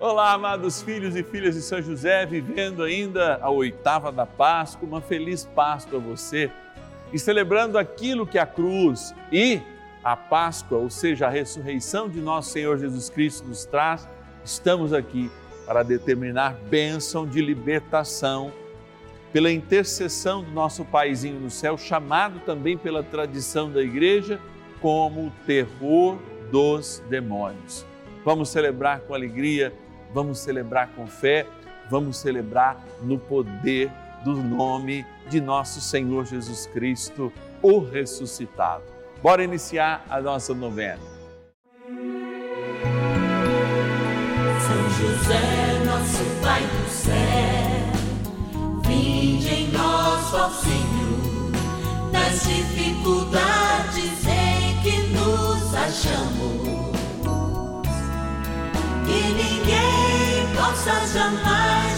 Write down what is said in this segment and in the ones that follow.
Olá, amados filhos e filhas de São José, vivendo ainda a oitava da Páscoa, uma feliz Páscoa a você e celebrando aquilo que a cruz e a Páscoa, ou seja, a ressurreição de nosso Senhor Jesus Cristo nos traz, estamos aqui para determinar bênção de libertação pela intercessão do nosso Paizinho no céu, chamado também pela tradição da igreja como o terror dos demônios. Vamos celebrar com alegria vamos celebrar com fé, vamos celebrar no poder do nome de nosso Senhor Jesus Cristo, o ressuscitado. Bora iniciar a nossa novena. São José, nosso Pai do céu, vinde em nós, ó Senhor, nas dificuldades em que nos achamos que ninguém possa jamais dizer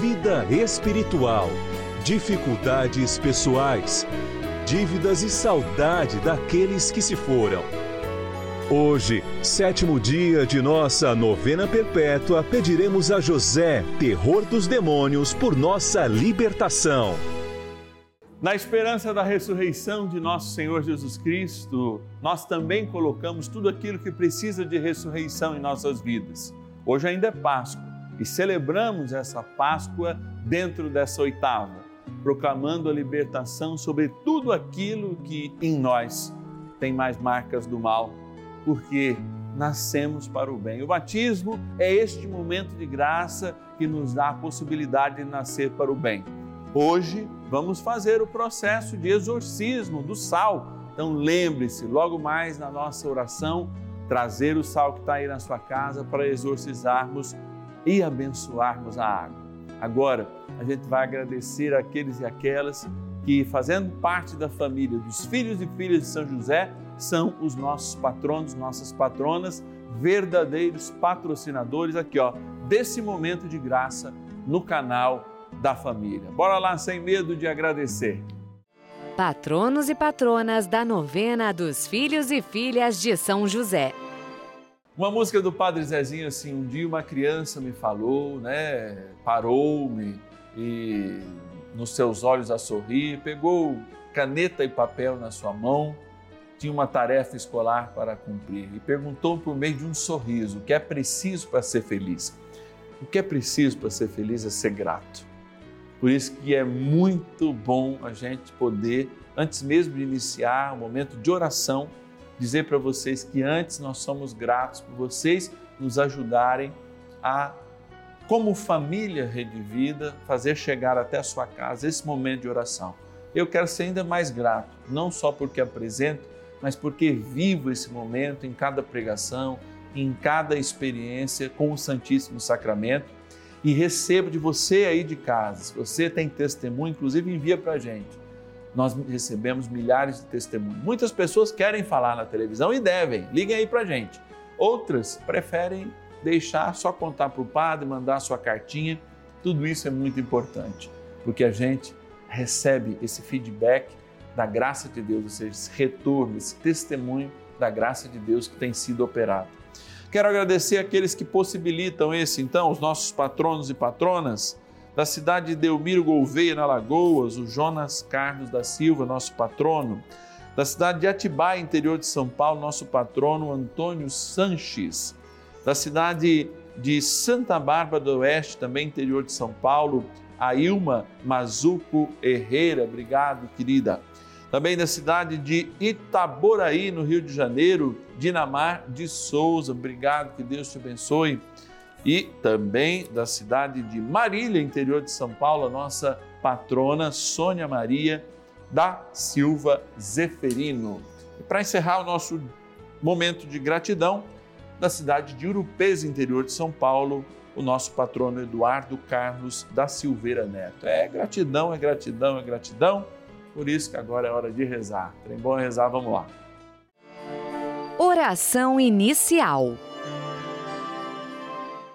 vida espiritual, dificuldades pessoais, dívidas e saudade daqueles que se foram. Hoje, sétimo dia de nossa novena perpétua, pediremos a José, terror dos demônios, por nossa libertação. Na esperança da ressurreição de nosso Senhor Jesus Cristo, nós também colocamos tudo aquilo que precisa de ressurreição em nossas vidas. Hoje ainda é Páscoa e celebramos essa Páscoa dentro dessa oitava, proclamando a libertação sobre tudo aquilo que em nós tem mais marcas do mal, porque nascemos para o bem. O batismo é este momento de graça que nos dá a possibilidade de nascer para o bem. Hoje vamos fazer o processo de exorcismo do sal. Então lembre-se, logo mais na nossa oração, trazer o sal que está aí na sua casa para exorcizarmos e abençoarmos a água. Agora, a gente vai agradecer aqueles e aquelas que, fazendo parte da família dos filhos e filhas de São José, são os nossos patronos, nossas patronas, verdadeiros patrocinadores aqui, ó, desse momento de graça no canal da família. Bora lá sem medo de agradecer. Patronos e patronas da novena dos filhos e filhas de São José. Uma música do Padre Zezinho assim, um dia uma criança me falou, né, parou-me e nos seus olhos a sorrir, pegou caneta e papel na sua mão, tinha uma tarefa escolar para cumprir e perguntou por meio de um sorriso o que é preciso para ser feliz. O que é preciso para ser feliz é ser grato. Por isso que é muito bom a gente poder, antes mesmo de iniciar o momento de oração, dizer para vocês que antes nós somos gratos por vocês nos ajudarem a, como família Rede Vida, fazer chegar até a sua casa esse momento de oração. Eu quero ser ainda mais grato, não só porque apresento, mas porque vivo esse momento em cada pregação, em cada experiência com o Santíssimo Sacramento e recebo de você aí de casa. Se você tem testemunho, inclusive envia para a gente. Nós recebemos milhares de testemunhos. Muitas pessoas querem falar na televisão e devem, liguem aí para a gente. Outras preferem deixar só contar para o padre, mandar sua cartinha. Tudo isso é muito importante, porque a gente recebe esse feedback da graça de Deus, ou seja, esse retorno, esse testemunho da graça de Deus que tem sido operado. Quero agradecer aqueles que possibilitam esse, então, os nossos patronos e patronas da cidade de Delmiro Gouveia, na Lagoas, o Jonas Carlos da Silva, nosso patrono, da cidade de Atibaia, interior de São Paulo, nosso patrono Antônio Sanches, da cidade de Santa Bárbara do Oeste, também interior de São Paulo, a Ilma Mazuco Herrera, obrigado, querida. Também da cidade de Itaboraí, no Rio de Janeiro, Dinamar de Souza, obrigado, que Deus te abençoe. E também da cidade de Marília, interior de São Paulo, a nossa patrona Sônia Maria da Silva Zeferino. E para encerrar o nosso momento de gratidão, da cidade de Urupês, interior de São Paulo, o nosso patrono Eduardo Carlos da Silveira Neto. É gratidão, é gratidão, é gratidão. Por isso que agora é hora de rezar. Trem bom é rezar, vamos lá. Oração inicial.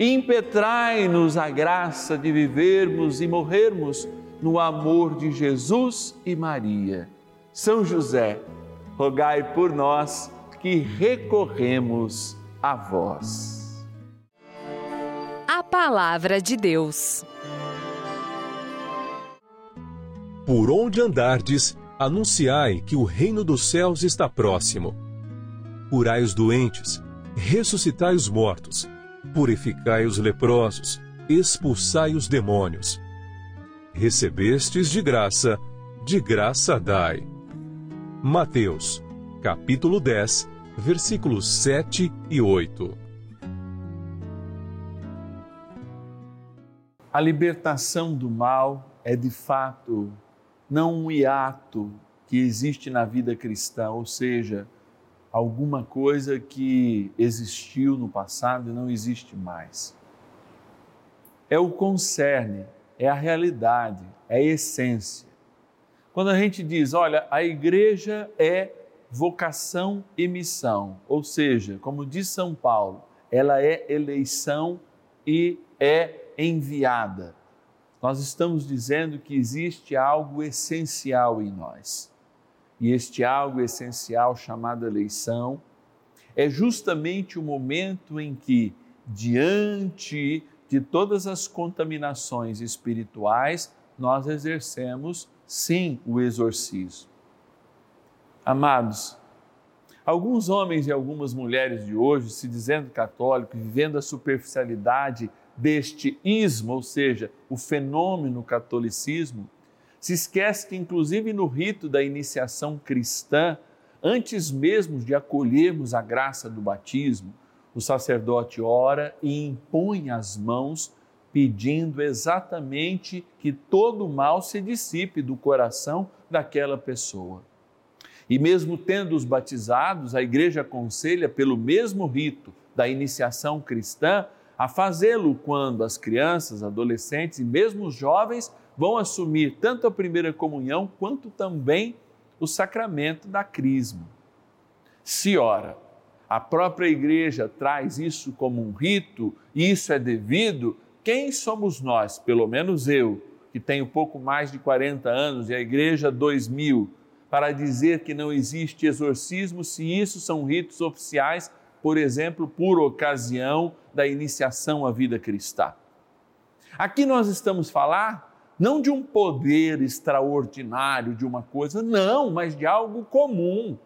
impetrai-nos a graça de vivermos e morrermos no amor de Jesus e Maria. São José, rogai por nós que recorremos a vós. A Palavra de Deus. Por onde andardes, anunciai que o reino dos céus está próximo. Curai os doentes, ressuscitai os mortos purificai os leprosos, expulsai os demônios. Recebestes de graça, de graça dai. Mateus, capítulo 10, versículos 7 e 8. A libertação do mal é de fato não um hiato que existe na vida cristã, ou seja, alguma coisa que existiu no passado e não existe mais. É o concerne, é a realidade, é a essência. Quando a gente diz, olha, a igreja é vocação e missão, ou seja, como diz São Paulo, ela é eleição e é enviada. Nós estamos dizendo que existe algo essencial em nós e este algo essencial chamado eleição é justamente o momento em que, diante de todas as contaminações espirituais, nós exercemos sim o exorcismo. Amados, alguns homens e algumas mulheres de hoje, se dizendo católicos, vivendo a superficialidade deste ismo, ou seja, o fenômeno catolicismo, se esquece que, inclusive no rito da iniciação cristã, antes mesmo de acolhermos a graça do batismo, o sacerdote ora e impõe as mãos, pedindo exatamente que todo o mal se dissipe do coração daquela pessoa. E mesmo tendo os batizados, a igreja aconselha, pelo mesmo rito da iniciação cristã, a fazê-lo quando as crianças, adolescentes e mesmo os jovens vão assumir tanto a primeira comunhão quanto também o sacramento da crisma. Se ora, a própria igreja traz isso como um rito, e isso é devido, quem somos nós, pelo menos eu, que tenho pouco mais de 40 anos e a igreja 2000, para dizer que não existe exorcismo se isso são ritos oficiais, por exemplo, por ocasião da iniciação à vida cristã? Aqui nós estamos falar não de um poder extraordinário de uma coisa, não, mas de algo comum,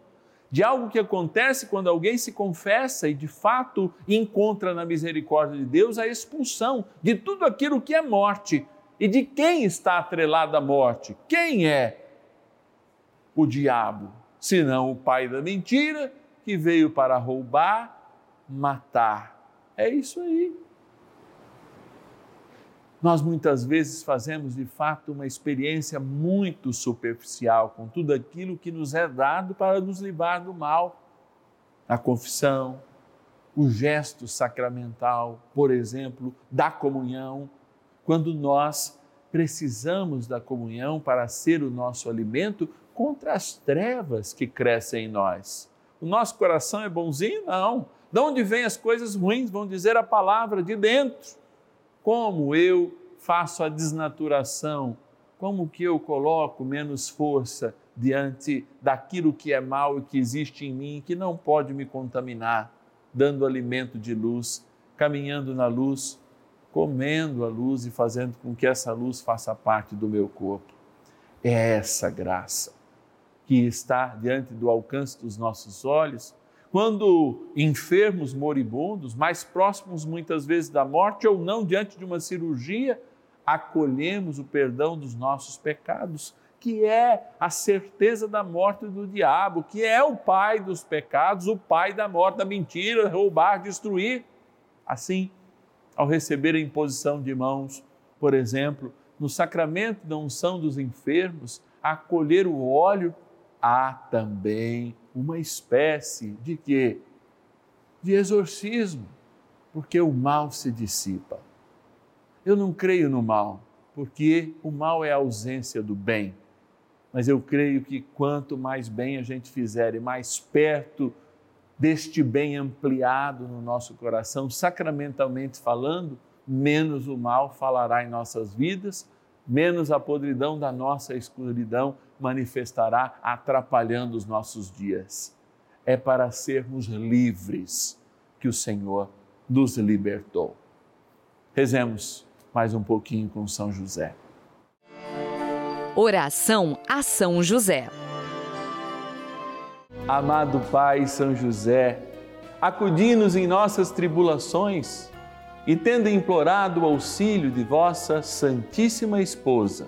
de algo que acontece quando alguém se confessa e de fato encontra na misericórdia de Deus a expulsão de tudo aquilo que é morte. E de quem está atrelada a morte? Quem é o diabo? Senão o pai da mentira que veio para roubar, matar. É isso aí nós muitas vezes fazemos de fato uma experiência muito superficial com tudo aquilo que nos é dado para nos livrar do mal. A confissão, o gesto sacramental, por exemplo, da comunhão, quando nós precisamos da comunhão para ser o nosso alimento contra as trevas que crescem em nós. O nosso coração é bonzinho? Não. De onde vêm as coisas ruins? Vão dizer a palavra de dentro como eu faço a desnaturação, como que eu coloco menos força diante daquilo que é mal e que existe em mim, que não pode me contaminar, dando alimento de luz, caminhando na luz, comendo a luz e fazendo com que essa luz faça parte do meu corpo. É essa graça que está diante do alcance dos nossos olhos quando enfermos, moribundos, mais próximos muitas vezes da morte ou não, diante de uma cirurgia, acolhemos o perdão dos nossos pecados, que é a certeza da morte do diabo, que é o pai dos pecados, o pai da morte, da mentira, roubar, destruir. Assim, ao receber a imposição de mãos, por exemplo, no sacramento da unção dos enfermos, acolher o óleo, há também uma espécie de quê? De exorcismo, porque o mal se dissipa. Eu não creio no mal, porque o mal é a ausência do bem. Mas eu creio que quanto mais bem a gente fizer e mais perto deste bem ampliado no nosso coração, sacramentalmente falando, menos o mal falará em nossas vidas, menos a podridão da nossa escuridão manifestará atrapalhando os nossos dias. É para sermos livres que o Senhor nos libertou. Rezemos mais um pouquinho com São José. Oração a São José. Amado Pai São José, acudi-nos em nossas tribulações e tendo implorado o auxílio de vossa Santíssima Esposa,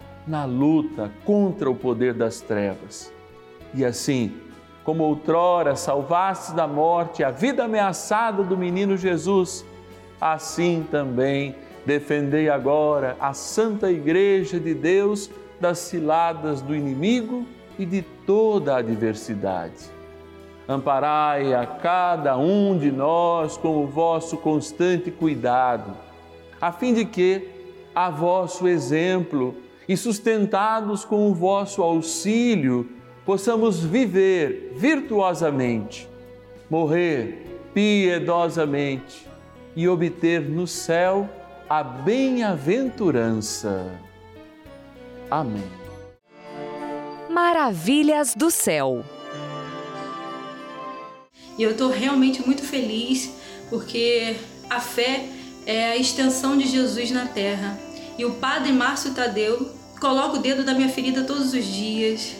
na luta contra o poder das trevas. E assim, como outrora salvaste da morte a vida ameaçada do menino Jesus, assim também defendei agora a Santa Igreja de Deus das ciladas do inimigo e de toda a adversidade. Amparai a cada um de nós com o vosso constante cuidado, a fim de que, a vosso exemplo, e sustentados com o vosso auxílio, possamos viver virtuosamente, morrer piedosamente e obter no céu a bem-aventurança. Amém. Maravilhas do Céu. E eu estou realmente muito feliz porque a fé é a extensão de Jesus na terra. E o Padre Márcio Tadeu coloca o dedo da minha ferida todos os dias.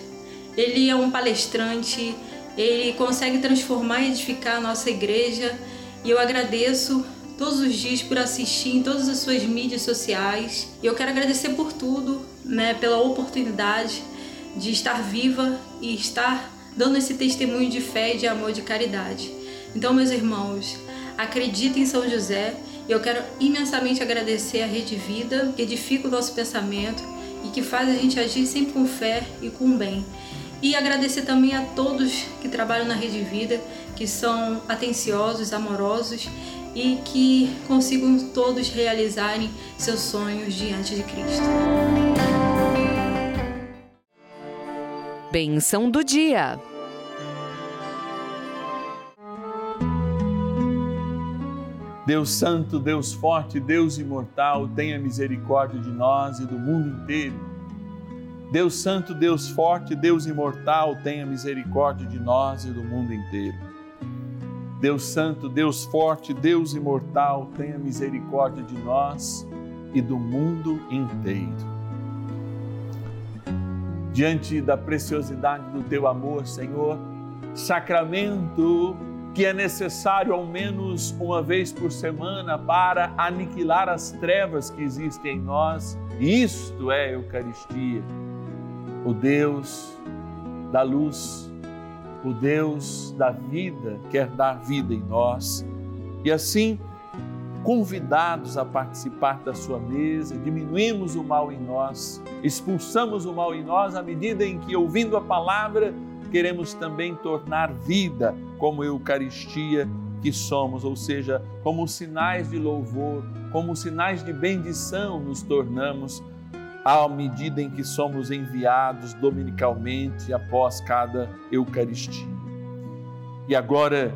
Ele é um palestrante, ele consegue transformar e edificar a nossa igreja. E eu agradeço todos os dias por assistir em todas as suas mídias sociais. E eu quero agradecer por tudo, né, pela oportunidade de estar viva e estar dando esse testemunho de fé, de amor, de caridade. Então, meus irmãos, acreditem em São José e eu quero imensamente agradecer a Rede Vida, que edifica o nosso pensamento e que faz a gente agir sempre com fé e com bem. E agradecer também a todos que trabalham na Rede Vida, que são atenciosos, amorosos e que consigam todos realizarem seus sonhos diante de Cristo. Benção do dia. Deus Santo, Deus Forte, Deus Imortal, tenha misericórdia de nós e do mundo inteiro. Deus Santo, Deus Forte, Deus Imortal, tenha misericórdia de nós e do mundo inteiro. Deus Santo, Deus Forte, Deus Imortal, tenha misericórdia de nós e do mundo inteiro. Diante da preciosidade do teu amor, Senhor, sacramento que é necessário ao menos uma vez por semana para aniquilar as trevas que existem em nós. Isto é Eucaristia, o Deus da luz, o Deus da vida quer dar vida em nós. E assim, convidados a participar da sua mesa, diminuímos o mal em nós, expulsamos o mal em nós à medida em que, ouvindo a palavra, queremos também tornar vida como Eucaristia que somos, ou seja, como sinais de louvor, como sinais de bendição nos tornamos à medida em que somos enviados dominicalmente após cada Eucaristia. E agora,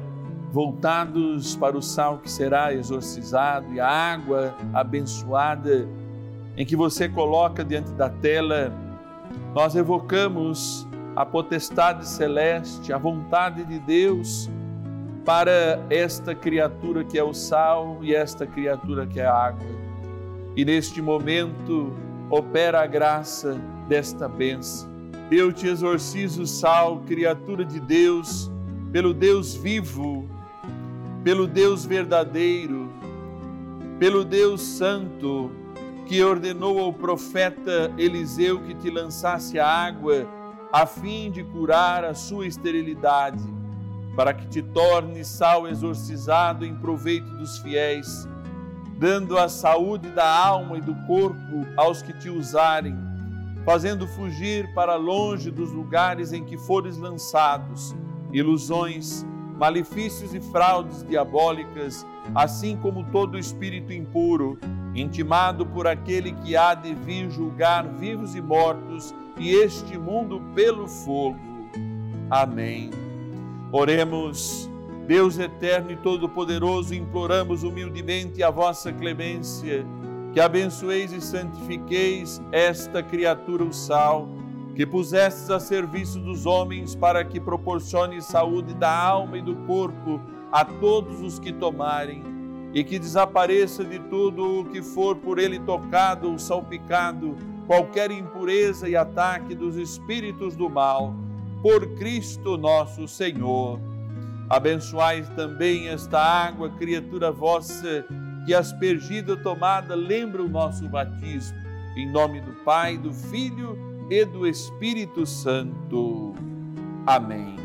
voltados para o sal que será exorcizado e a água abençoada em que você coloca diante da tela, nós evocamos a potestade celeste, a vontade de Deus para esta criatura que é o sal e esta criatura que é a água. E neste momento opera a graça desta bênção. Eu te exorcizo, sal, criatura de Deus, pelo Deus vivo, pelo Deus verdadeiro, pelo Deus santo, que ordenou ao profeta Eliseu que te lançasse a água a fim de curar a sua esterilidade, para que te torne sal exorcizado em proveito dos fiéis, dando a saúde da alma e do corpo aos que te usarem, fazendo fugir para longe dos lugares em que fores lançados ilusões, malefícios e fraudes diabólicas, assim como todo espírito impuro, intimado por aquele que há de vir julgar vivos e mortos e este mundo pelo fogo. Amém. Oremos, Deus eterno e todo-poderoso, imploramos humildemente a vossa clemência, que abençoeis e santifiqueis esta criatura, o sal, que pusestes a serviço dos homens para que proporcione saúde da alma e do corpo a todos os que tomarem, e que desapareça de tudo o que for por ele tocado ou salpicado qualquer impureza e ataque dos espíritos do mal, por Cristo nosso Senhor. Abençoai também esta água, criatura vossa, que aspergida tomada lembra o nosso batismo. Em nome do Pai, do Filho e do Espírito Santo. Amém.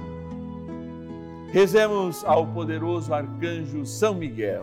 Rezemos ao poderoso arcanjo São Miguel.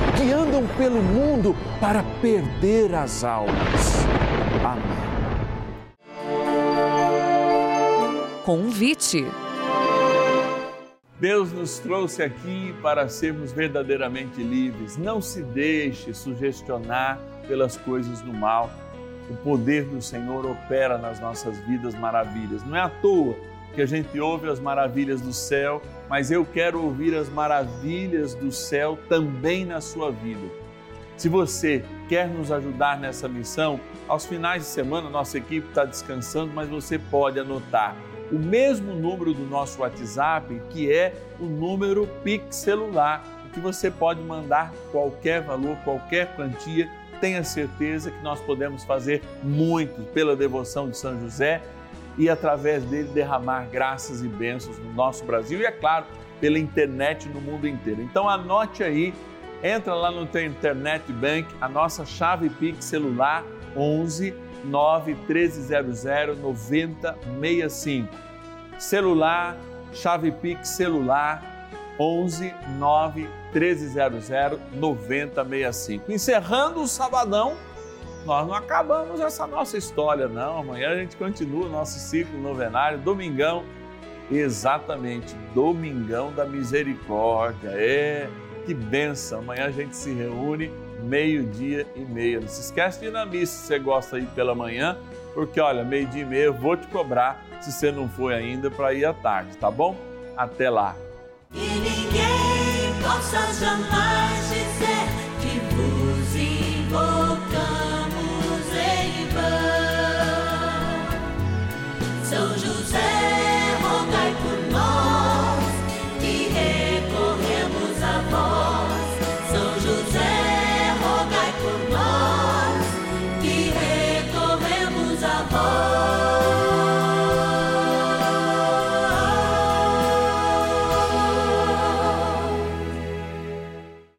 que andam pelo mundo para perder as almas. Amém. Convite. Deus nos trouxe aqui para sermos verdadeiramente livres. Não se deixe sugestionar pelas coisas do mal. O poder do Senhor opera nas nossas vidas maravilhas. Não é à toa que a gente ouve as maravilhas do céu, mas eu quero ouvir as maravilhas do céu também na sua vida. Se você quer nos ajudar nessa missão, aos finais de semana nossa equipe está descansando, mas você pode anotar o mesmo número do nosso WhatsApp, que é o número Pix celular, que você pode mandar qualquer valor, qualquer quantia. Tenha certeza que nós podemos fazer muito pela devoção de São José e através dele derramar graças e bênçãos no nosso Brasil e, é claro, pela internet no mundo inteiro. Então anote aí, entra lá no teu internet bank, a nossa chave Pix celular 11 9 1300 9065. Celular, chave Pix celular 11 9 1300 9065. Encerrando o sabadão, nós não acabamos essa nossa história, não. Amanhã a gente continua o nosso ciclo novenário, domingão, exatamente, domingão da misericórdia. É, que benção. Amanhã a gente se reúne meio-dia e meia. Não se esquece de ir na missa se você gosta ir pela manhã, porque olha, meio-dia e meia eu vou te cobrar se você não foi ainda para ir à tarde, tá bom? Até lá. E ninguém possa jamais dizer